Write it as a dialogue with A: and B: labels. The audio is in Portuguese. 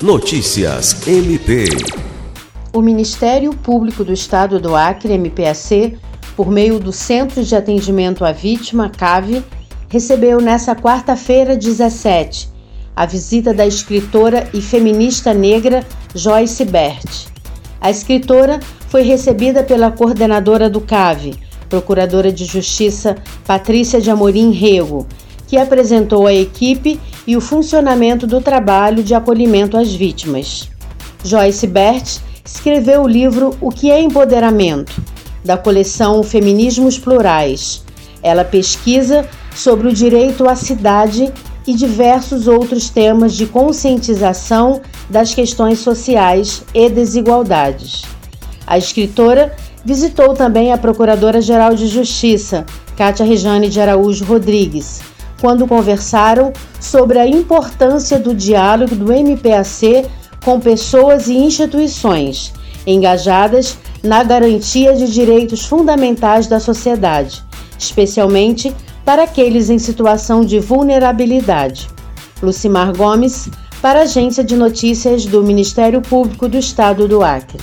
A: Notícias MP.
B: O Ministério Público do Estado do Acre, MPAC, por meio do Centro de Atendimento à Vítima, CAVE, recebeu nesta quarta-feira, 17, a visita da escritora e feminista negra Joyce Bert. A escritora foi recebida pela coordenadora do CAVE, Procuradora de Justiça Patrícia de Amorim Rego, que apresentou a equipe e o funcionamento do trabalho de acolhimento às vítimas. Joyce Bert escreveu o livro O que é Empoderamento, da coleção Feminismos Plurais. Ela pesquisa sobre o direito à cidade e diversos outros temas de conscientização das questões sociais e desigualdades. A escritora visitou também a Procuradora-Geral de Justiça, Cátia Rejane de Araújo Rodrigues, quando conversaram sobre a importância do diálogo do MPAC com pessoas e instituições engajadas na garantia de direitos fundamentais da sociedade, especialmente para aqueles em situação de vulnerabilidade. Lucimar Gomes, para a Agência de Notícias do Ministério Público do Estado do Acre.